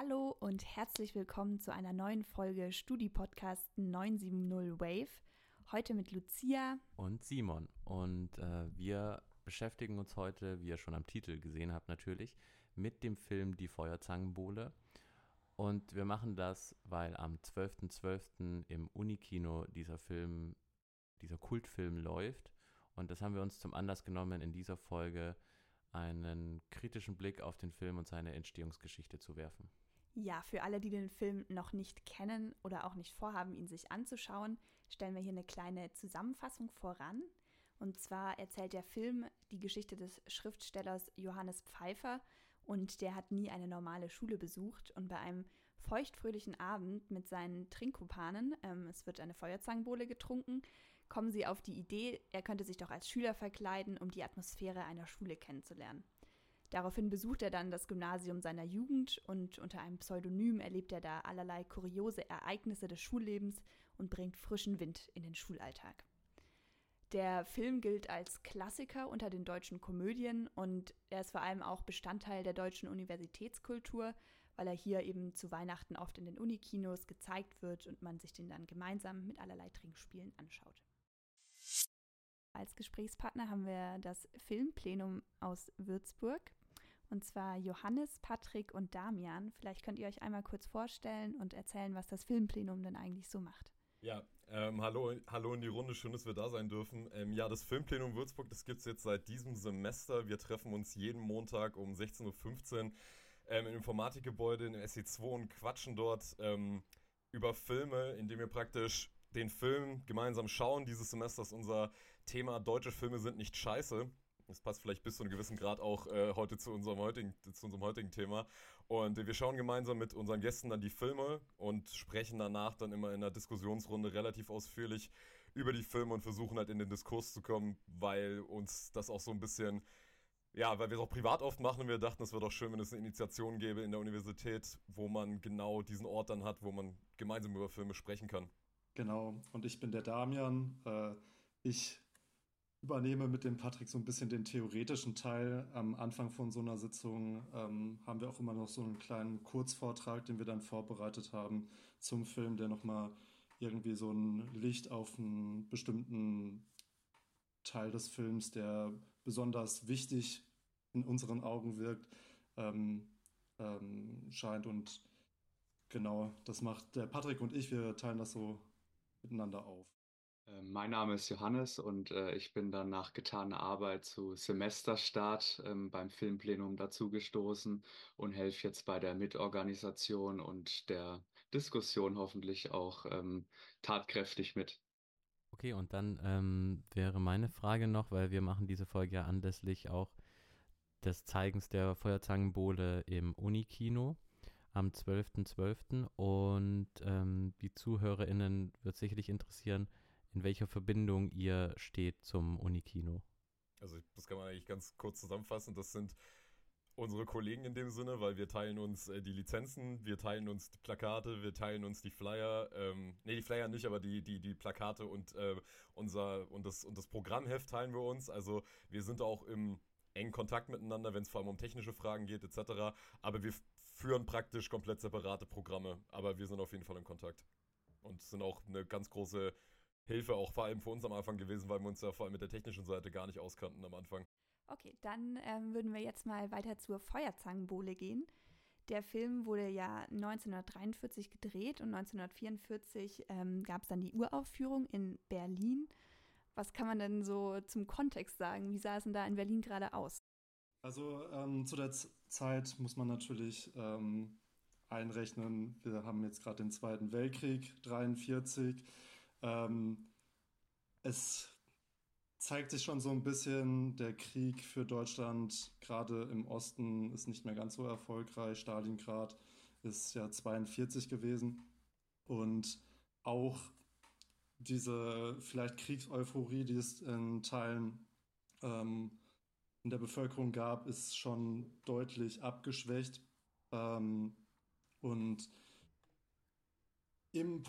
Hallo und herzlich willkommen zu einer neuen Folge Studi-Podcast 970 Wave. Heute mit Lucia und Simon. Und äh, wir beschäftigen uns heute, wie ihr schon am Titel gesehen habt, natürlich, mit dem Film Die Feuerzangenbowle. Und wir machen das, weil am 12.12. .12. im Unikino dieser Film, dieser Kultfilm läuft. Und das haben wir uns zum Anlass genommen, in dieser Folge einen kritischen Blick auf den Film und seine Entstehungsgeschichte zu werfen. Ja, für alle, die den Film noch nicht kennen oder auch nicht vorhaben, ihn sich anzuschauen, stellen wir hier eine kleine Zusammenfassung voran. Und zwar erzählt der Film die Geschichte des Schriftstellers Johannes Pfeiffer und der hat nie eine normale Schule besucht und bei einem feuchtfröhlichen Abend mit seinen Trinkkumpanen, ähm, es wird eine Feuerzangenbowle getrunken, kommen sie auf die Idee, er könnte sich doch als Schüler verkleiden, um die Atmosphäre einer Schule kennenzulernen. Daraufhin besucht er dann das Gymnasium seiner Jugend und unter einem Pseudonym erlebt er da allerlei kuriose Ereignisse des Schullebens und bringt frischen Wind in den Schulalltag. Der Film gilt als Klassiker unter den deutschen Komödien und er ist vor allem auch Bestandteil der deutschen Universitätskultur, weil er hier eben zu Weihnachten oft in den Unikinos gezeigt wird und man sich den dann gemeinsam mit allerlei Trinkspielen anschaut. Als Gesprächspartner haben wir das Filmplenum aus Würzburg. Und zwar Johannes, Patrick und Damian. Vielleicht könnt ihr euch einmal kurz vorstellen und erzählen, was das Filmplenum denn eigentlich so macht. Ja, ähm, hallo, hallo in die Runde, schön, dass wir da sein dürfen. Ähm, ja, das Filmplenum Würzburg, das gibt es jetzt seit diesem Semester. Wir treffen uns jeden Montag um 16.15 Uhr ähm, im Informatikgebäude in SE2 und quatschen dort ähm, über Filme, indem wir praktisch den Film gemeinsam schauen. Dieses Semester ist unser Thema Deutsche Filme sind nicht scheiße. Das passt vielleicht bis zu einem gewissen Grad auch äh, heute zu unserem, heutigen, zu unserem heutigen Thema. Und äh, wir schauen gemeinsam mit unseren Gästen dann die Filme und sprechen danach dann immer in der Diskussionsrunde relativ ausführlich über die Filme und versuchen halt in den Diskurs zu kommen, weil uns das auch so ein bisschen, ja, weil wir es auch privat oft machen und wir dachten, es wäre doch schön, wenn es eine Initiation gäbe in der Universität, wo man genau diesen Ort dann hat, wo man gemeinsam über Filme sprechen kann. Genau, und ich bin der Damian. Äh, ich übernehme mit dem Patrick so ein bisschen den theoretischen Teil. Am Anfang von so einer Sitzung ähm, haben wir auch immer noch so einen kleinen Kurzvortrag, den wir dann vorbereitet haben zum Film, der nochmal irgendwie so ein Licht auf einen bestimmten Teil des Films, der besonders wichtig in unseren Augen wirkt, ähm, ähm, scheint. Und genau, das macht der Patrick und ich, wir teilen das so miteinander auf. Äh, mein Name ist Johannes und äh, ich bin dann nach getaner Arbeit zu Semesterstart ähm, beim Filmplenum dazugestoßen und helfe jetzt bei der Mitorganisation und der Diskussion hoffentlich auch ähm, tatkräftig mit. Okay, und dann ähm, wäre meine Frage noch, weil wir machen diese Folge ja anlässlich auch des Zeigens der Feuerzangenbowle im Unikino am 12.12. .12. und ähm, die ZuhörerInnen wird sicherlich interessieren, in welcher Verbindung ihr steht zum Unikino. Also das kann man eigentlich ganz kurz zusammenfassen. Das sind unsere Kollegen in dem Sinne, weil wir teilen uns äh, die Lizenzen, wir teilen uns die Plakate, wir teilen uns die Flyer, ähm, nee, die Flyer nicht, aber die, die, die Plakate und äh, unser und das und das Programmheft teilen wir uns. Also wir sind auch im engen Kontakt miteinander, wenn es vor allem um technische Fragen geht, etc. Aber wir führen praktisch komplett separate Programme, aber wir sind auf jeden Fall in Kontakt. Und sind auch eine ganz große Hilfe auch vor allem für uns am Anfang gewesen, weil wir uns ja vor allem mit der technischen Seite gar nicht auskannten am Anfang. Okay, dann ähm, würden wir jetzt mal weiter zur Feuerzangenbowle gehen. Der Film wurde ja 1943 gedreht und 1944 ähm, gab es dann die Uraufführung in Berlin. Was kann man denn so zum Kontext sagen? Wie sah es denn da in Berlin gerade aus? Also ähm, zu der Z Zeit muss man natürlich ähm, einrechnen, wir haben jetzt gerade den Zweiten Weltkrieg, 1943. Ähm, es zeigt sich schon so ein bisschen, der Krieg für Deutschland, gerade im Osten, ist nicht mehr ganz so erfolgreich. Stalingrad ist ja 42 gewesen. Und auch diese vielleicht Kriegseuphorie, die es in Teilen ähm, in der Bevölkerung gab, ist schon deutlich abgeschwächt. Ähm, und im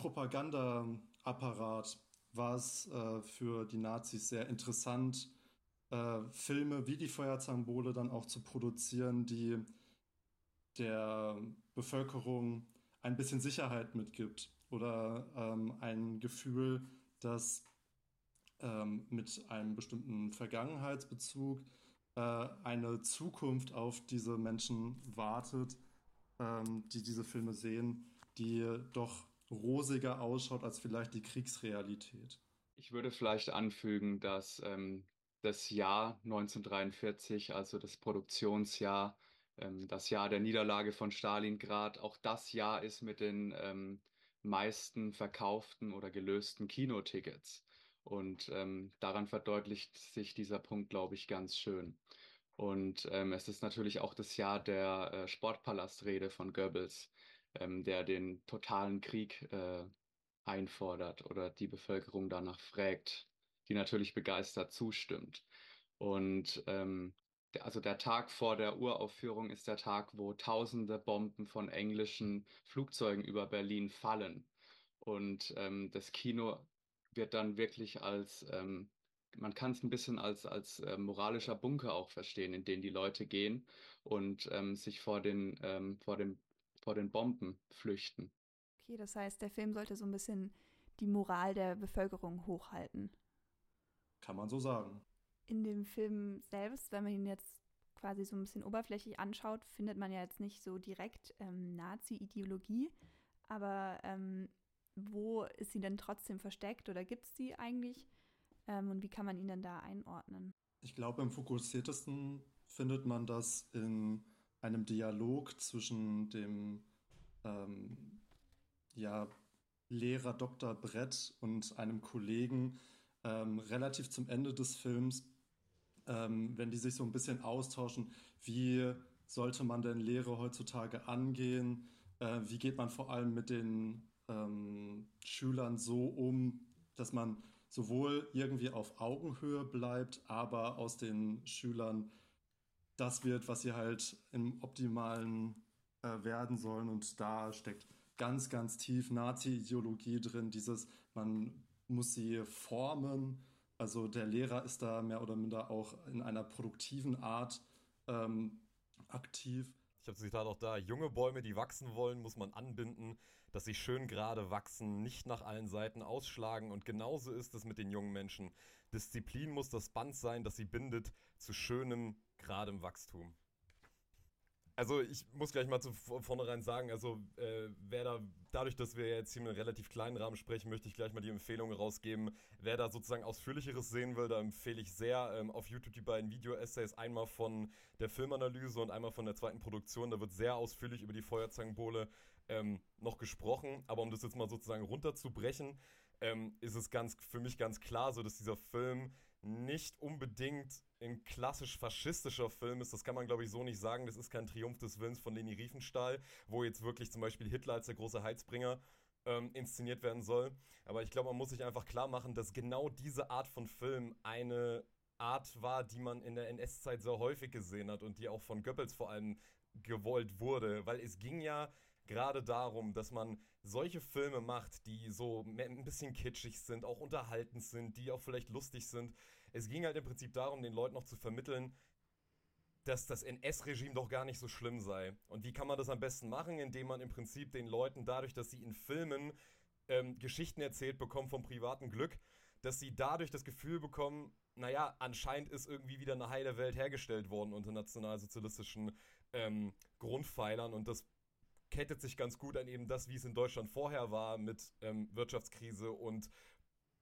Propagandaapparat war es äh, für die Nazis sehr interessant, äh, Filme wie die Feuerzangenbowle dann auch zu produzieren, die der Bevölkerung ein bisschen Sicherheit mitgibt oder ähm, ein Gefühl, dass ähm, mit einem bestimmten Vergangenheitsbezug äh, eine Zukunft auf diese Menschen wartet, ähm, die diese Filme sehen, die doch rosiger ausschaut als vielleicht die Kriegsrealität. Ich würde vielleicht anfügen, dass ähm, das Jahr 1943, also das Produktionsjahr, ähm, das Jahr der Niederlage von Stalingrad, auch das Jahr ist mit den ähm, meisten verkauften oder gelösten Kinotickets. Und ähm, daran verdeutlicht sich dieser Punkt, glaube ich, ganz schön. Und ähm, es ist natürlich auch das Jahr der äh, Sportpalastrede von Goebbels, ähm, der den totalen Krieg äh, einfordert oder die Bevölkerung danach fragt, die natürlich begeistert zustimmt. Und ähm, also der Tag vor der Uraufführung ist der Tag, wo tausende Bomben von englischen Flugzeugen über Berlin fallen. Und ähm, das Kino wird dann wirklich als, ähm, man kann es ein bisschen als, als äh, moralischer Bunker auch verstehen, in den die Leute gehen und ähm, sich vor den, ähm, vor, dem, vor den Bomben flüchten. Okay, das heißt, der Film sollte so ein bisschen die Moral der Bevölkerung hochhalten. Kann man so sagen. In dem Film selbst, wenn man ihn jetzt quasi so ein bisschen oberflächlich anschaut, findet man ja jetzt nicht so direkt ähm, Nazi-Ideologie. Aber ähm, wo ist sie denn trotzdem versteckt oder gibt es sie eigentlich? Ähm, und wie kann man ihn denn da einordnen? Ich glaube, am fokussiertesten findet man das in einem Dialog zwischen dem ähm, ja, Lehrer Dr. Brett und einem Kollegen ähm, relativ zum Ende des Films, ähm, wenn die sich so ein bisschen austauschen, wie sollte man denn Lehre heutzutage angehen? Äh, wie geht man vor allem mit den ähm, Schülern so um, dass man sowohl irgendwie auf Augenhöhe bleibt, aber aus den Schülern das wird, was sie halt im optimalen äh, werden sollen. Und da steckt ganz, ganz tief Nazi-Ideologie drin, dieses, man muss sie formen. Also der Lehrer ist da mehr oder minder auch in einer produktiven Art ähm, aktiv. Ich habe das Zitat auch da. Junge Bäume, die wachsen wollen, muss man anbinden dass sie schön gerade wachsen, nicht nach allen Seiten ausschlagen. Und genauso ist es mit den jungen Menschen. Disziplin muss das Band sein, das sie bindet zu schönem, geradem Wachstum. Also ich muss gleich mal zu vornherein sagen, also äh, wer da, dadurch, dass wir jetzt hier in einem relativ kleinen Rahmen sprechen, möchte ich gleich mal die Empfehlung rausgeben. Wer da sozusagen Ausführlicheres sehen will, da empfehle ich sehr ähm, auf YouTube die beiden Video-Essays, einmal von der Filmanalyse und einmal von der zweiten Produktion. Da wird sehr ausführlich über die Feuerzangenbowle ähm, noch gesprochen, aber um das jetzt mal sozusagen runterzubrechen, ähm, ist es ganz für mich ganz klar so, dass dieser Film nicht unbedingt ein klassisch faschistischer Film ist. Das kann man, glaube ich, so nicht sagen. Das ist kein Triumph des Willens von Leni Riefenstahl, wo jetzt wirklich zum Beispiel Hitler als der große Heizbringer ähm, inszeniert werden soll. Aber ich glaube, man muss sich einfach klar machen, dass genau diese Art von Film eine Art war, die man in der NS-Zeit sehr häufig gesehen hat und die auch von Goebbels vor allem gewollt wurde. Weil es ging ja gerade darum, dass man solche Filme macht, die so ein bisschen kitschig sind, auch unterhaltend sind, die auch vielleicht lustig sind. Es ging halt im Prinzip darum, den Leuten noch zu vermitteln, dass das NS-Regime doch gar nicht so schlimm sei. Und wie kann man das am besten machen? Indem man im Prinzip den Leuten dadurch, dass sie in Filmen ähm, Geschichten erzählt bekommen vom privaten Glück, dass sie dadurch das Gefühl bekommen, naja, anscheinend ist irgendwie wieder eine heile Welt hergestellt worden unter nationalsozialistischen ähm, Grundpfeilern und das kettet sich ganz gut an eben das, wie es in Deutschland vorher war mit ähm, Wirtschaftskrise und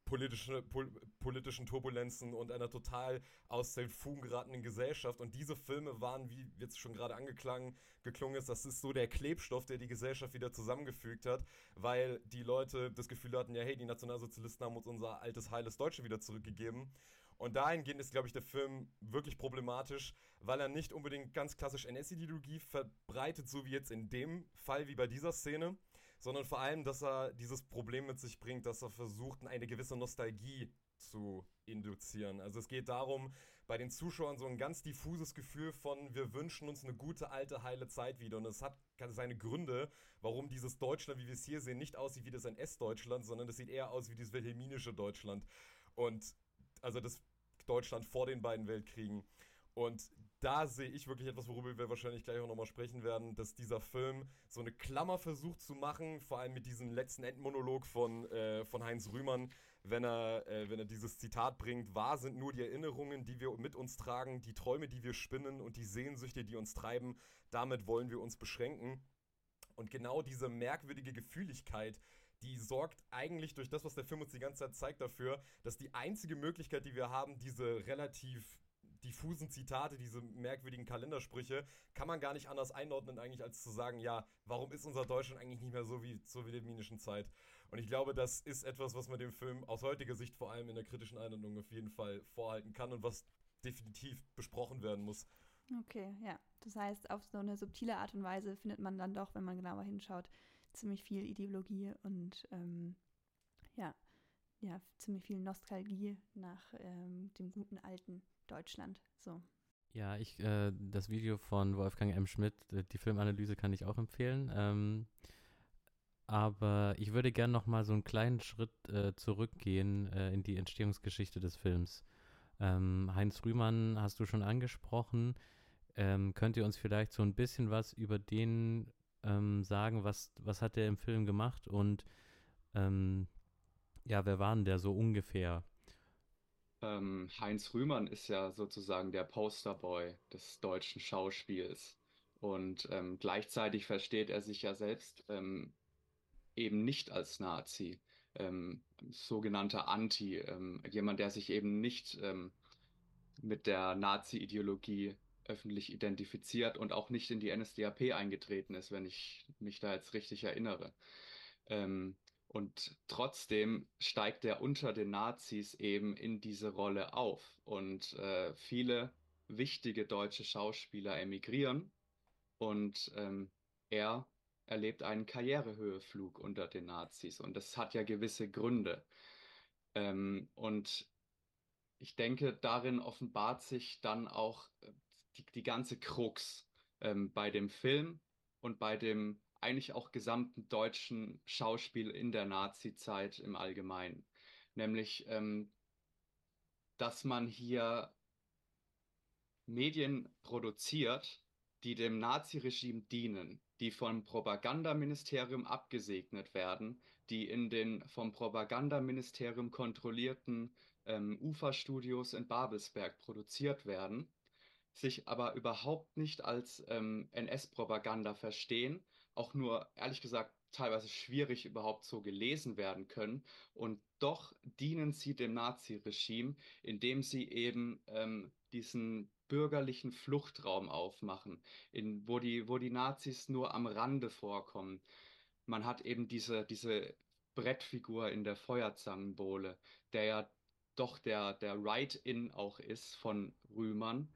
politische, pol politischen Turbulenzen und einer total aus den Fugen geratenen Gesellschaft. Und diese Filme waren, wie jetzt schon gerade angeklangen, geklungen ist, das ist so der Klebstoff, der die Gesellschaft wieder zusammengefügt hat, weil die Leute das Gefühl hatten, ja, hey, die Nationalsozialisten haben uns unser altes, heiles Deutsche wieder zurückgegeben. Und dahingehend ist, glaube ich, der Film wirklich problematisch, weil er nicht unbedingt ganz klassisch NS-Ideologie verbreitet, so wie jetzt in dem Fall, wie bei dieser Szene, sondern vor allem, dass er dieses Problem mit sich bringt, dass er versucht, eine gewisse Nostalgie zu induzieren. Also es geht darum, bei den Zuschauern so ein ganz diffuses Gefühl von, wir wünschen uns eine gute, alte, heile Zeit wieder. Und es hat seine Gründe, warum dieses Deutschland, wie wir es hier sehen, nicht aussieht wie das NS-Deutschland, sondern es sieht eher aus wie dieses wilhelminische Deutschland. Und also das Deutschland vor den beiden Weltkriegen. Und da sehe ich wirklich etwas, worüber wir wahrscheinlich gleich auch nochmal sprechen werden, dass dieser Film so eine Klammer versucht zu machen, vor allem mit diesem letzten Endmonolog von, äh, von Heinz Rühmann, wenn er, äh, wenn er dieses Zitat bringt, wahr sind nur die Erinnerungen, die wir mit uns tragen, die Träume, die wir spinnen und die Sehnsüchte, die uns treiben, damit wollen wir uns beschränken. Und genau diese merkwürdige Gefühligkeit, die sorgt eigentlich durch das, was der Film uns die ganze Zeit zeigt, dafür, dass die einzige Möglichkeit, die wir haben, diese relativ diffusen Zitate, diese merkwürdigen Kalendersprüche, kann man gar nicht anders einordnen, eigentlich als zu sagen, ja, warum ist unser Deutschland eigentlich nicht mehr so wie zur wilhelminischen Zeit? Und ich glaube, das ist etwas, was man dem Film aus heutiger Sicht vor allem in der kritischen Einordnung auf jeden Fall vorhalten kann und was definitiv besprochen werden muss. Okay, ja. Das heißt, auf so eine subtile Art und Weise findet man dann doch, wenn man genauer hinschaut, ziemlich viel Ideologie und ähm, ja, ja, ziemlich viel Nostalgie nach ähm, dem guten alten Deutschland. So. Ja, ich, äh, das Video von Wolfgang M. Schmidt, äh, die Filmanalyse kann ich auch empfehlen. Ähm, aber ich würde gerne noch mal so einen kleinen Schritt äh, zurückgehen äh, in die Entstehungsgeschichte des Films. Ähm, Heinz Rühmann hast du schon angesprochen. Ähm, könnt ihr uns vielleicht so ein bisschen was über den ähm, sagen? Was, was hat der im Film gemacht? Und ähm, ja, wer war denn der so ungefähr? Ähm, Heinz Rühmann ist ja sozusagen der Posterboy des deutschen Schauspiels. Und ähm, gleichzeitig versteht er sich ja selbst ähm, eben nicht als Nazi, ähm, sogenannter Anti, ähm, jemand, der sich eben nicht ähm, mit der Nazi-Ideologie öffentlich identifiziert und auch nicht in die NSDAP eingetreten ist, wenn ich mich da jetzt richtig erinnere. Ähm, und trotzdem steigt er unter den Nazis eben in diese Rolle auf. Und äh, viele wichtige deutsche Schauspieler emigrieren und ähm, er erlebt einen Karrierehöheflug unter den Nazis. Und das hat ja gewisse Gründe. Ähm, und ich denke, darin offenbart sich dann auch äh, die, die ganze Krux ähm, bei dem Film und bei dem eigentlich auch gesamten deutschen Schauspiel in der Nazi-Zeit im Allgemeinen. Nämlich, ähm, dass man hier Medien produziert, die dem Naziregime dienen, die vom Propagandaministerium abgesegnet werden, die in den vom Propagandaministerium kontrollierten ähm, Uferstudios in Babelsberg produziert werden, sich aber überhaupt nicht als ähm, NS-Propaganda verstehen, auch nur, ehrlich gesagt, teilweise schwierig überhaupt so gelesen werden können. Und doch dienen sie dem Naziregime, indem sie eben ähm, diesen bürgerlichen Fluchtraum aufmachen, in, wo, die, wo die Nazis nur am Rande vorkommen. Man hat eben diese, diese Brettfigur in der Feuerzangenbowle, der ja doch der, der Write-In auch ist von Rühmann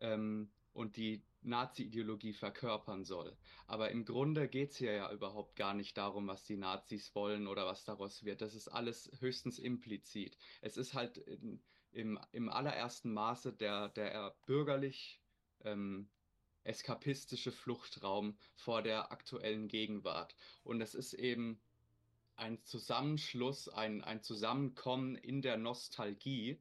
ähm, und die Nazi-Ideologie verkörpern soll. Aber im Grunde geht es hier ja überhaupt gar nicht darum, was die Nazis wollen oder was daraus wird. Das ist alles höchstens implizit. Es ist halt in, im, im allerersten Maße der, der bürgerlich ähm, eskapistische Fluchtraum vor der aktuellen Gegenwart. Und es ist eben ein Zusammenschluss, ein, ein Zusammenkommen in der Nostalgie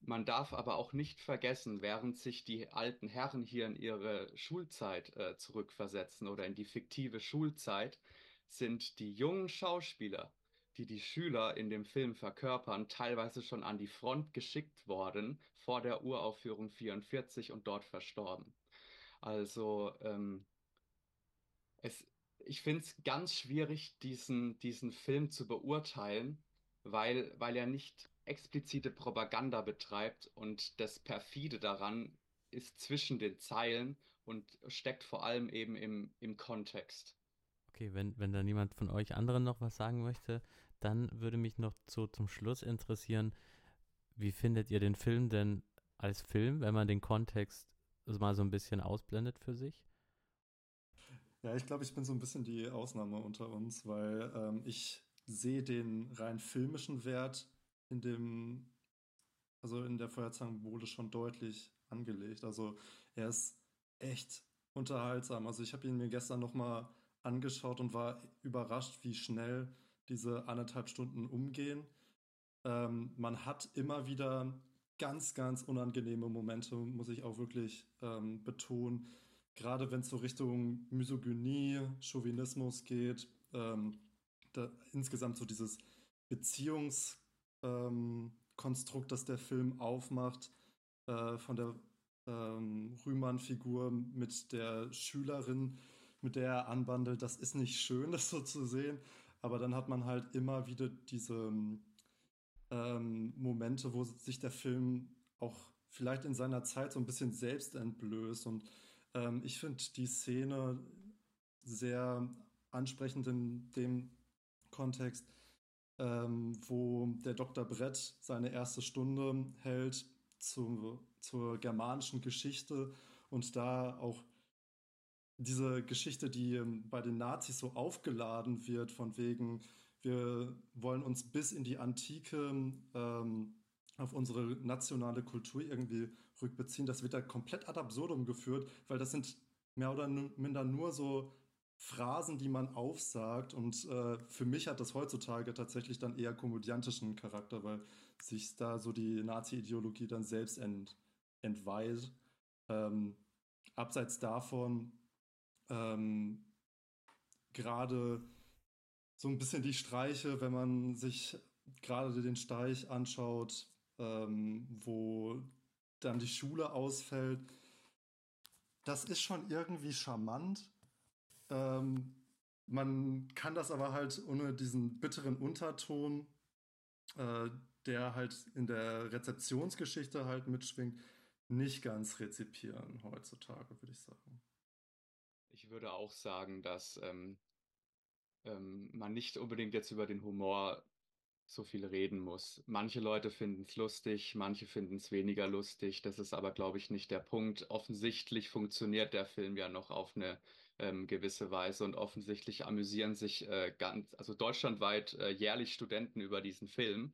man darf aber auch nicht vergessen, während sich die alten Herren hier in ihre Schulzeit äh, zurückversetzen oder in die fiktive Schulzeit, sind die jungen Schauspieler, die die Schüler in dem Film verkörpern, teilweise schon an die Front geschickt worden vor der Uraufführung 44 und dort verstorben. Also ähm, es, ich finde es ganz schwierig, diesen, diesen Film zu beurteilen, weil, weil er nicht explizite Propaganda betreibt und das perfide daran ist zwischen den Zeilen und steckt vor allem eben im, im Kontext. Okay, wenn, wenn da niemand von euch anderen noch was sagen möchte, dann würde mich noch so zum Schluss interessieren, wie findet ihr den Film denn als Film, wenn man den Kontext mal so ein bisschen ausblendet für sich? Ja, ich glaube, ich bin so ein bisschen die Ausnahme unter uns, weil ähm, ich sehe den rein filmischen Wert in dem, also in der Feuerzangenbowle schon deutlich angelegt. Also er ist echt unterhaltsam. Also ich habe ihn mir gestern nochmal angeschaut und war überrascht, wie schnell diese anderthalb Stunden umgehen. Ähm, man hat immer wieder ganz, ganz unangenehme Momente, muss ich auch wirklich ähm, betonen. Gerade wenn es so Richtung Misogynie, Chauvinismus geht, ähm, insgesamt so dieses Beziehungskonstrukt, ähm, das der Film aufmacht, äh, von der ähm, Rühmann-Figur mit der Schülerin, mit der er anbandelt, das ist nicht schön, das so zu sehen. Aber dann hat man halt immer wieder diese ähm, Momente, wo sich der Film auch vielleicht in seiner Zeit so ein bisschen selbst entblößt. Und ähm, ich finde die Szene sehr ansprechend in dem Kontext, ähm, wo der Dr. Brett seine erste Stunde hält zu, zur germanischen Geschichte und da auch diese Geschichte, die ähm, bei den Nazis so aufgeladen wird, von wegen, wir wollen uns bis in die Antike ähm, auf unsere nationale Kultur irgendwie rückbeziehen, das wird da komplett ad absurdum geführt, weil das sind mehr oder minder nur so Phrasen, die man aufsagt. Und äh, für mich hat das heutzutage tatsächlich dann eher komödiantischen Charakter, weil sich da so die Nazi-Ideologie dann selbst ent, entweiht. Ähm, abseits davon ähm, gerade so ein bisschen die Streiche, wenn man sich gerade den Streich anschaut, ähm, wo dann die Schule ausfällt. Das ist schon irgendwie charmant. Ähm, man kann das aber halt ohne diesen bitteren Unterton, äh, der halt in der Rezeptionsgeschichte halt mitschwingt, nicht ganz rezipieren heutzutage, würde ich sagen. Ich würde auch sagen, dass ähm, ähm, man nicht unbedingt jetzt über den Humor so viel reden muss. Manche Leute finden es lustig, manche finden es weniger lustig. Das ist aber, glaube ich, nicht der Punkt. Offensichtlich funktioniert der Film ja noch auf eine ähm, gewisse Weise und offensichtlich amüsieren sich äh, ganz, also deutschlandweit äh, jährlich Studenten über diesen Film.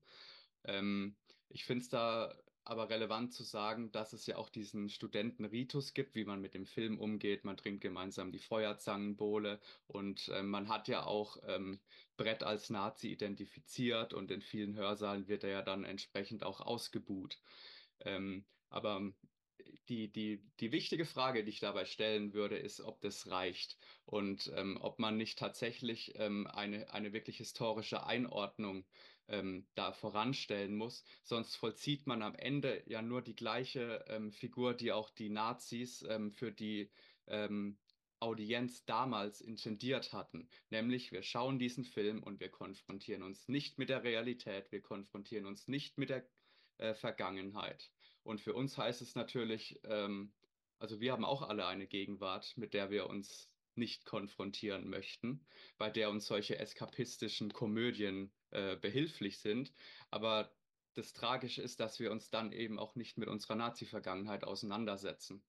Ähm, ich finde es da aber relevant zu sagen, dass es ja auch diesen Studentenritus gibt, wie man mit dem Film umgeht. Man trinkt gemeinsam die Feuerzangenbowle und äh, man hat ja auch ähm, Brett als Nazi identifiziert und in vielen Hörsaalen wird er ja dann entsprechend auch ausgebuht. Ähm, aber die, die, die wichtige Frage, die ich dabei stellen würde, ist, ob das reicht und ähm, ob man nicht tatsächlich ähm, eine, eine wirklich historische Einordnung ähm, da voranstellen muss. Sonst vollzieht man am Ende ja nur die gleiche ähm, Figur, die auch die Nazis ähm, für die ähm, Audienz damals intendiert hatten. Nämlich, wir schauen diesen Film und wir konfrontieren uns nicht mit der Realität, wir konfrontieren uns nicht mit der äh, Vergangenheit. Und für uns heißt es natürlich, ähm, also wir haben auch alle eine Gegenwart, mit der wir uns nicht konfrontieren möchten, bei der uns solche eskapistischen Komödien äh, behilflich sind. Aber das Tragische ist, dass wir uns dann eben auch nicht mit unserer Nazi-Vergangenheit auseinandersetzen.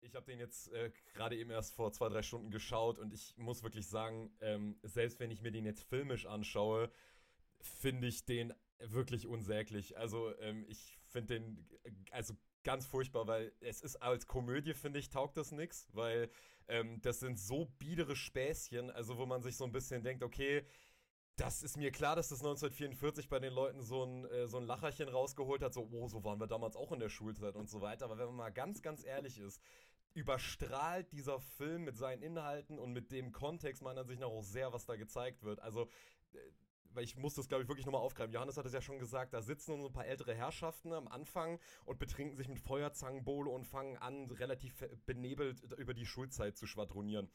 Ich habe den jetzt äh, gerade eben erst vor zwei, drei Stunden geschaut und ich muss wirklich sagen, ähm, selbst wenn ich mir den jetzt filmisch anschaue, finde ich den wirklich unsäglich. Also ähm, ich finde den also ganz furchtbar, weil es ist als Komödie, finde ich, taugt das nichts, weil ähm, das sind so biedere Späßchen, also wo man sich so ein bisschen denkt, okay, das ist mir klar, dass das 1944 bei den Leuten so ein, äh, so ein Lacherchen rausgeholt hat, so, oh, so waren wir damals auch in der Schulzeit und so weiter. Aber wenn man mal ganz, ganz ehrlich ist, überstrahlt dieser Film mit seinen Inhalten und mit dem Kontext meiner Ansicht nach auch sehr, was da gezeigt wird. Also, äh, weil ich muss das, glaube ich, wirklich nochmal aufgreifen. Johannes hat es ja schon gesagt, da sitzen so ein paar ältere Herrschaften am Anfang und betrinken sich mit Feuerzangenbowle und fangen an, relativ benebelt über die Schulzeit zu schwadronieren.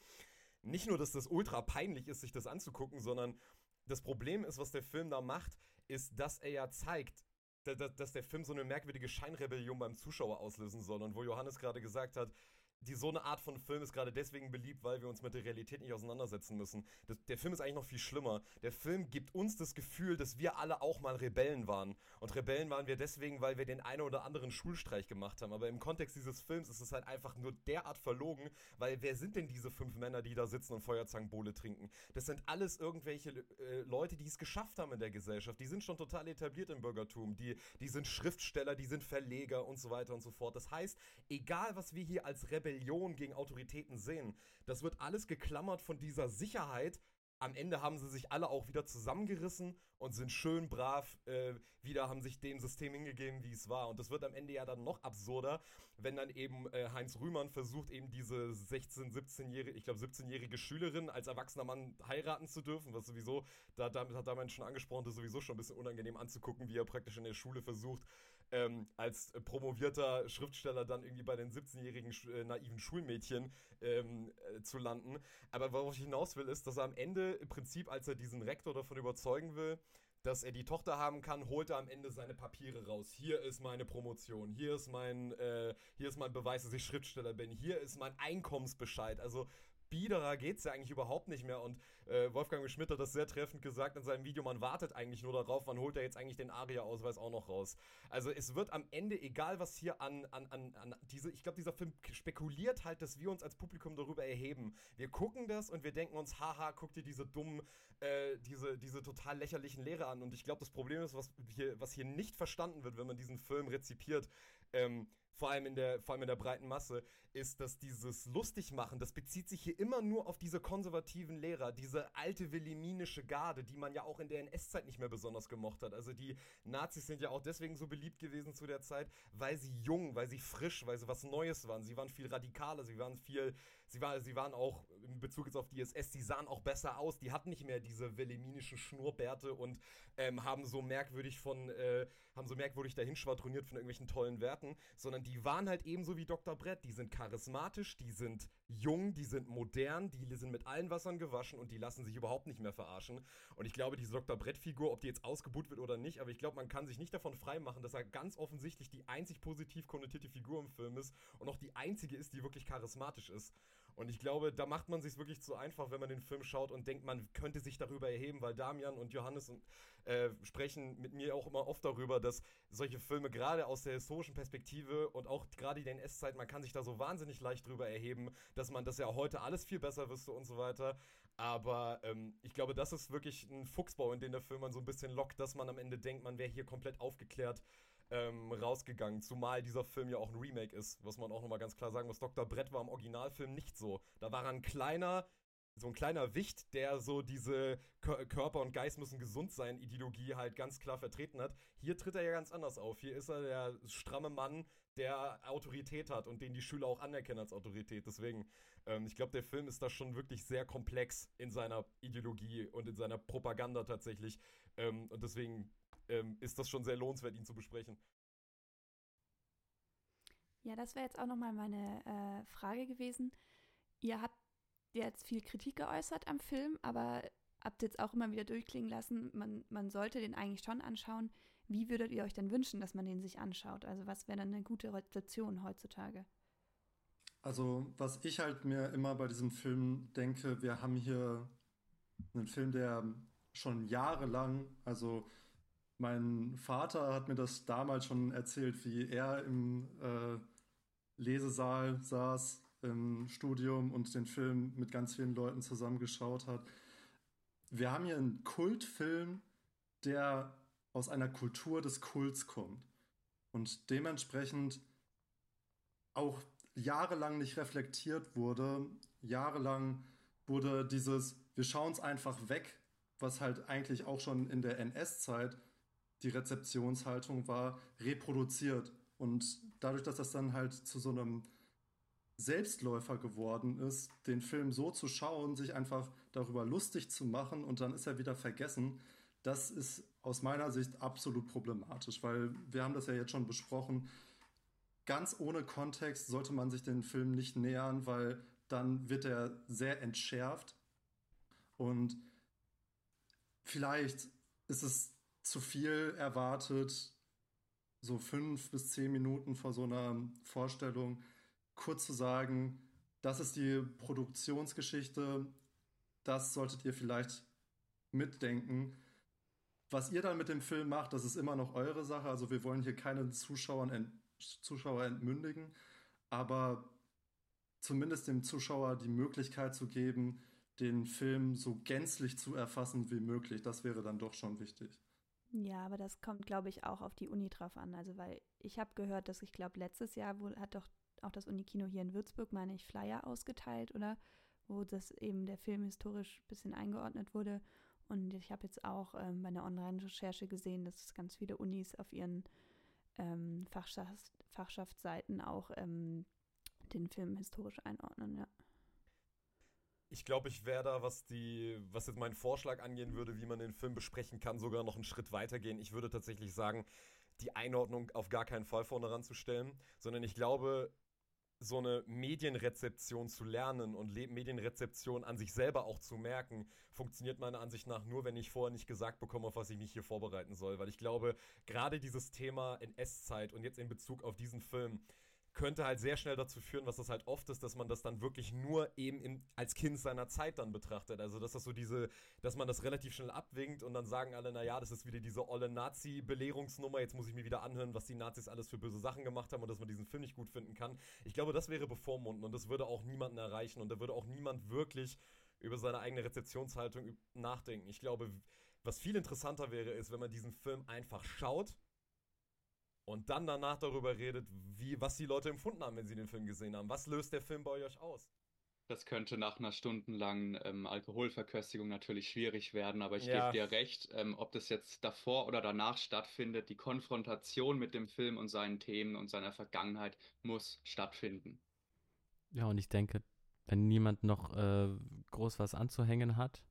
Nicht nur, dass das ultra peinlich ist, sich das anzugucken, sondern das Problem ist, was der Film da macht, ist, dass er ja zeigt, dass der Film so eine merkwürdige Scheinrebellion beim Zuschauer auslösen soll. Und wo Johannes gerade gesagt hat, die so eine Art von Film ist gerade deswegen beliebt, weil wir uns mit der Realität nicht auseinandersetzen müssen. Das, der Film ist eigentlich noch viel schlimmer. Der Film gibt uns das Gefühl, dass wir alle auch mal Rebellen waren. Und Rebellen waren wir deswegen, weil wir den einen oder anderen Schulstreich gemacht haben. Aber im Kontext dieses Films ist es halt einfach nur derart verlogen, weil wer sind denn diese fünf Männer, die da sitzen und Feuerzangenbowle trinken? Das sind alles irgendwelche äh, Leute, die es geschafft haben in der Gesellschaft. Die sind schon total etabliert im Bürgertum. Die, die sind Schriftsteller, die sind Verleger und so weiter und so fort. Das heißt, egal was wir hier als Rebellen Rebellion gegen Autoritäten sehen. Das wird alles geklammert von dieser Sicherheit, am Ende haben sie sich alle auch wieder zusammengerissen und sind schön brav äh, wieder, haben sich dem System hingegeben, wie es war. Und das wird am Ende ja dann noch absurder, wenn dann eben äh, Heinz Rühmann versucht, eben diese 16-, 17-jährige, ich glaube 17-jährige Schülerin als erwachsener Mann heiraten zu dürfen, was sowieso, da, damit hat damals schon angesprochen, das ist sowieso schon ein bisschen unangenehm anzugucken, wie er praktisch in der Schule versucht, ähm, als promovierter Schriftsteller dann irgendwie bei den 17-jährigen äh, naiven Schulmädchen ähm, äh, zu landen. Aber worauf ich hinaus will, ist, dass er am Ende im Prinzip, als er diesen Rektor davon überzeugen will, dass er die Tochter haben kann, holt er am Ende seine Papiere raus. Hier ist meine Promotion, hier ist mein, äh, hier ist mein Beweis, dass ich Schriftsteller bin, hier ist mein Einkommensbescheid. Also biederer geht es ja eigentlich überhaupt nicht mehr. Und äh, Wolfgang Schmidt hat das sehr treffend gesagt in seinem Video, man wartet eigentlich nur darauf, wann holt er jetzt eigentlich den ARIA-Ausweis auch noch raus. Also es wird am Ende, egal was hier an, an, an, an diese, ich glaube, dieser Film spekuliert halt, dass wir uns als Publikum darüber erheben. Wir gucken das und wir denken uns, haha, guck dir diese dummen, äh, diese, diese total lächerlichen Lehre an. Und ich glaube, das Problem ist, was hier, was hier nicht verstanden wird, wenn man diesen Film rezipiert, ähm, vor allem in der, vor allem in der breiten Masse, ist, dass dieses Lustigmachen, das bezieht sich hier immer nur auf diese konservativen Lehrer, diese alte williminische Garde, die man ja auch in der NS-Zeit nicht mehr besonders gemocht hat. Also die Nazis sind ja auch deswegen so beliebt gewesen zu der Zeit, weil sie jung, weil sie frisch, weil sie was Neues waren. Sie waren viel radikaler, sie waren viel, sie, war, sie waren auch in Bezug jetzt auf die SS, sie sahen auch besser aus. Die hatten nicht mehr diese williminischen Schnurrbärte und ähm, haben so merkwürdig von, äh, haben so merkwürdig dahin schwadroniert von irgendwelchen tollen Werten, sondern die waren halt ebenso wie Dr. Brett, die sind charismatisch, die sind jung, die sind modern, die sind mit allen Wassern gewaschen und die lassen sich überhaupt nicht mehr verarschen. Und ich glaube, diese Dr. Brett-Figur, ob die jetzt ausgebucht wird oder nicht, aber ich glaube, man kann sich nicht davon freimachen, dass er ganz offensichtlich die einzig positiv konnotierte Figur im Film ist und auch die einzige ist, die wirklich charismatisch ist. Und ich glaube, da macht man sich wirklich zu einfach, wenn man den Film schaut und denkt, man könnte sich darüber erheben, weil Damian und Johannes und, äh, sprechen mit mir auch immer oft darüber, dass solche Filme gerade aus der historischen Perspektive und auch gerade die NS-Zeit, man kann sich da so wahnsinnig leicht drüber erheben, dass man das ja heute alles viel besser wüsste und so weiter. Aber ähm, ich glaube, das ist wirklich ein Fuchsbau, in den der Film man so ein bisschen lockt, dass man am Ende denkt, man wäre hier komplett aufgeklärt ähm, rausgegangen. Zumal dieser Film ja auch ein Remake ist, was man auch nochmal ganz klar sagen muss. Dr. Brett war im Originalfilm nicht so. Da war er ein kleiner, so ein kleiner Wicht, der so diese Körper und Geist müssen gesund sein Ideologie halt ganz klar vertreten hat. Hier tritt er ja ganz anders auf. Hier ist er der stramme Mann, der Autorität hat und den die Schüler auch anerkennen als Autorität. Deswegen, ähm, ich glaube, der Film ist da schon wirklich sehr komplex in seiner Ideologie und in seiner Propaganda tatsächlich. Ähm, und deswegen ähm, ist das schon sehr lohnenswert, ihn zu besprechen. Ja, das wäre jetzt auch nochmal meine äh, Frage gewesen. Ihr habt jetzt viel Kritik geäußert am Film, aber habt jetzt auch immer wieder durchklingen lassen, man, man sollte den eigentlich schon anschauen. Wie würdet ihr euch denn wünschen, dass man den sich anschaut? Also was wäre dann eine gute Rezeption heutzutage? Also was ich halt mir immer bei diesem Film denke, wir haben hier einen Film, der schon jahrelang, also mein Vater hat mir das damals schon erzählt, wie er im äh, Lesesaal saß im Studium und den Film mit ganz vielen Leuten zusammengeschaut hat. Wir haben hier einen Kultfilm, der aus einer Kultur des Kults kommt und dementsprechend auch jahrelang nicht reflektiert wurde. Jahrelang wurde dieses, wir schauen es einfach weg, was halt eigentlich auch schon in der NS-Zeit die Rezeptionshaltung war, reproduziert. Und dadurch, dass das dann halt zu so einem Selbstläufer geworden ist, den Film so zu schauen, sich einfach darüber lustig zu machen und dann ist er wieder vergessen, das ist aus meiner Sicht absolut problematisch, weil wir haben das ja jetzt schon besprochen. Ganz ohne Kontext sollte man sich den Film nicht nähern, weil dann wird er sehr entschärft und vielleicht ist es zu viel erwartet, so fünf bis zehn Minuten vor so einer Vorstellung kurz zu sagen, das ist die Produktionsgeschichte, das solltet ihr vielleicht mitdenken. Was ihr dann mit dem Film macht, das ist immer noch eure Sache. Also wir wollen hier keine Zuschauer, ent Zuschauer entmündigen, aber zumindest dem Zuschauer die Möglichkeit zu geben, den Film so gänzlich zu erfassen wie möglich. Das wäre dann doch schon wichtig. Ja, aber das kommt, glaube ich, auch auf die Uni drauf an. Also, weil ich habe gehört, dass ich glaube, letztes Jahr wo, hat doch auch das Unikino hier in Würzburg, meine ich, Flyer ausgeteilt, oder? wo das eben der Film historisch ein bisschen eingeordnet wurde. Und ich habe jetzt auch ähm, bei einer Online-Recherche gesehen, dass ganz viele Unis auf ihren ähm, Fachschafts Fachschaftsseiten auch ähm, den Film historisch einordnen, ja. Ich glaube, ich wäre da, was die, was jetzt meinen Vorschlag angehen würde, wie man den Film besprechen kann, sogar noch einen Schritt weiter gehen. Ich würde tatsächlich sagen, die Einordnung auf gar keinen Fall vorne ranzustellen, sondern ich glaube, so eine Medienrezeption zu lernen und Le Medienrezeption an sich selber auch zu merken, funktioniert meiner Ansicht nach nur, wenn ich vorher nicht gesagt bekomme, auf was ich mich hier vorbereiten soll. Weil ich glaube, gerade dieses Thema in S-Zeit und jetzt in Bezug auf diesen Film, könnte halt sehr schnell dazu führen, was das halt oft ist, dass man das dann wirklich nur eben in, als Kind seiner Zeit dann betrachtet. Also, dass das so diese, dass man das relativ schnell abwinkt und dann sagen alle, naja, das ist wieder diese olle Nazi-Belehrungsnummer, jetzt muss ich mir wieder anhören, was die Nazis alles für böse Sachen gemacht haben und dass man diesen Film nicht gut finden kann. Ich glaube, das wäre bevormunden und das würde auch niemanden erreichen und da würde auch niemand wirklich über seine eigene Rezeptionshaltung nachdenken. Ich glaube, was viel interessanter wäre, ist, wenn man diesen Film einfach schaut und dann danach darüber redet, wie, was die Leute empfunden haben, wenn sie den Film gesehen haben. Was löst der Film bei euch aus? Das könnte nach einer stundenlangen ähm, Alkoholverköstigung natürlich schwierig werden, aber ich ja. gebe dir recht, ähm, ob das jetzt davor oder danach stattfindet, die Konfrontation mit dem Film und seinen Themen und seiner Vergangenheit muss stattfinden. Ja, und ich denke, wenn niemand noch äh, groß was anzuhängen hat,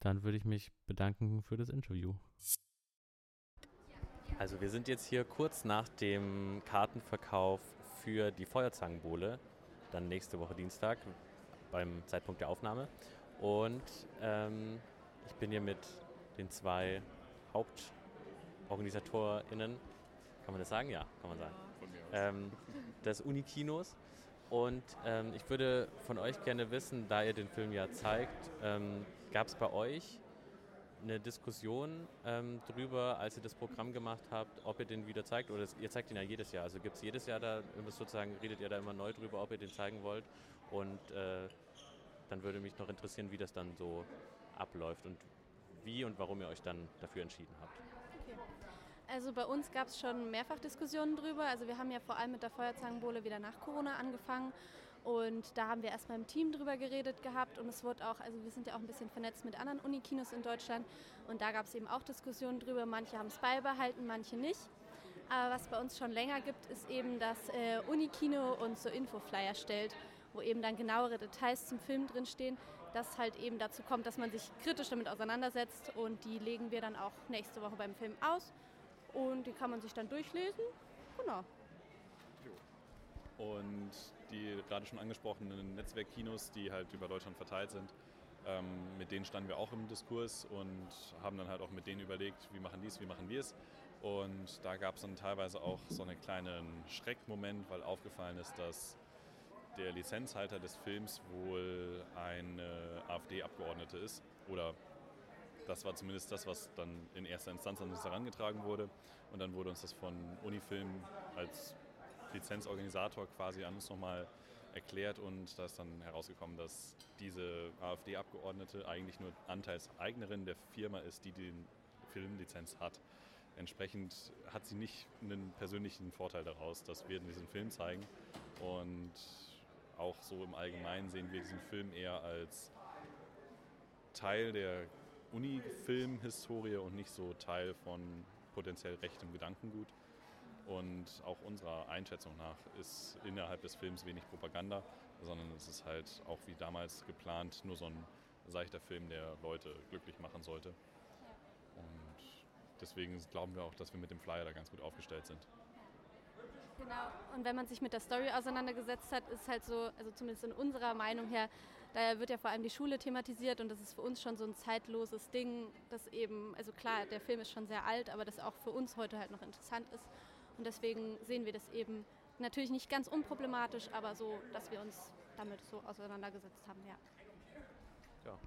dann würde ich mich bedanken für das Interview. Also wir sind jetzt hier kurz nach dem Kartenverkauf für die Feuerzangenbowle, dann nächste Woche Dienstag beim Zeitpunkt der Aufnahme. Und ähm, ich bin hier mit den zwei HauptorganisatorInnen, kann man das sagen? Ja, kann man sagen. Ähm, des Unikinos. Und ähm, ich würde von euch gerne wissen, da ihr den Film ja zeigt, ähm, gab es bei euch eine Diskussion ähm, drüber, als ihr das Programm gemacht habt, ob ihr den wieder zeigt oder ihr zeigt ihn ja jedes Jahr. Also gibt es jedes Jahr da, sozusagen redet ihr da immer neu drüber, ob ihr den zeigen wollt und äh, dann würde mich noch interessieren, wie das dann so abläuft und wie und warum ihr euch dann dafür entschieden habt. Okay. Also bei uns gab es schon mehrfach Diskussionen drüber. Also wir haben ja vor allem mit der Feuerzangenbowle wieder nach Corona angefangen und da haben wir erstmal im Team drüber geredet gehabt und es wurde auch, also wir sind ja auch ein bisschen vernetzt mit anderen Unikinos in Deutschland und da gab es eben auch Diskussionen drüber. Manche haben es beibehalten, manche nicht. Aber was bei uns schon länger gibt, ist eben, dass äh, Unikino uns so Infoflyer stellt, wo eben dann genauere Details zum Film drinstehen, dass halt eben dazu kommt, dass man sich kritisch damit auseinandersetzt und die legen wir dann auch nächste Woche beim Film aus und die kann man sich dann durchlesen. Genau. Und die gerade schon angesprochenen Netzwerkkinos, die halt über Deutschland verteilt sind, ähm, mit denen standen wir auch im Diskurs und haben dann halt auch mit denen überlegt, wie machen die es, wie machen wir es. Und da gab es dann teilweise auch so einen kleinen Schreckmoment, weil aufgefallen ist, dass der Lizenzhalter des Films wohl eine AfD-Abgeordnete ist. Oder das war zumindest das, was dann in erster Instanz an uns herangetragen wurde. Und dann wurde uns das von Unifilm als Lizenzorganisator quasi an uns nochmal erklärt und da ist dann herausgekommen, dass diese AfD-Abgeordnete eigentlich nur Anteilseignerin der Firma ist, die die Filmlizenz hat. Entsprechend hat sie nicht einen persönlichen Vorteil daraus, dass wir diesen Film zeigen. Und auch so im Allgemeinen sehen wir diesen Film eher als Teil der Uni-Film-Historie und nicht so Teil von potenziell rechtem Gedankengut. Und auch unserer Einschätzung nach ist innerhalb des Films wenig Propaganda, sondern es ist halt auch wie damals geplant nur so ein seichter Film, der Leute glücklich machen sollte. Und deswegen glauben wir auch, dass wir mit dem Flyer da ganz gut aufgestellt sind. Genau, und wenn man sich mit der Story auseinandergesetzt hat, ist halt so, also zumindest in unserer Meinung her, da wird ja vor allem die Schule thematisiert und das ist für uns schon so ein zeitloses Ding, das eben, also klar, der Film ist schon sehr alt, aber das auch für uns heute halt noch interessant ist. Und deswegen sehen wir das eben natürlich nicht ganz unproblematisch, aber so, dass wir uns damit so auseinandergesetzt haben, ja. Ja,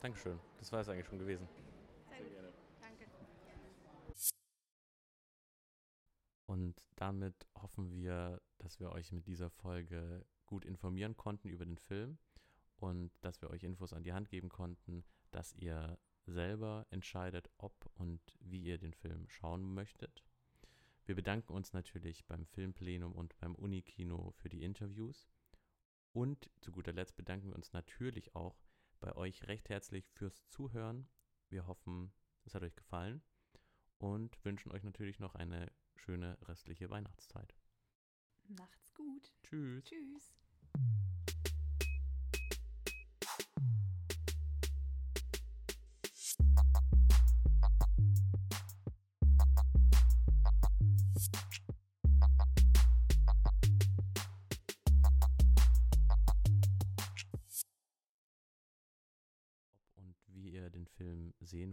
Dankeschön. Das war es eigentlich schon gewesen. Sehr, Sehr gerne. Danke. Und damit hoffen wir, dass wir euch mit dieser Folge gut informieren konnten über den Film und dass wir euch Infos an die Hand geben konnten, dass ihr selber entscheidet, ob und wie ihr den Film schauen möchtet. Wir bedanken uns natürlich beim Filmplenum und beim Unikino für die Interviews Und zu guter Letzt bedanken wir uns natürlich auch bei euch recht herzlich fürs Zuhören. Wir hoffen, es hat euch gefallen und wünschen euch natürlich noch eine schöne restliche Weihnachtszeit. Macht's gut. Tschüss. Tschüss.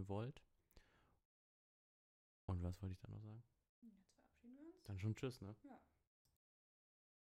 Wollt. Und was wollte ich dann noch sagen? Jetzt verabschieden wir uns. Dann schon Tschüss, ne? Ja.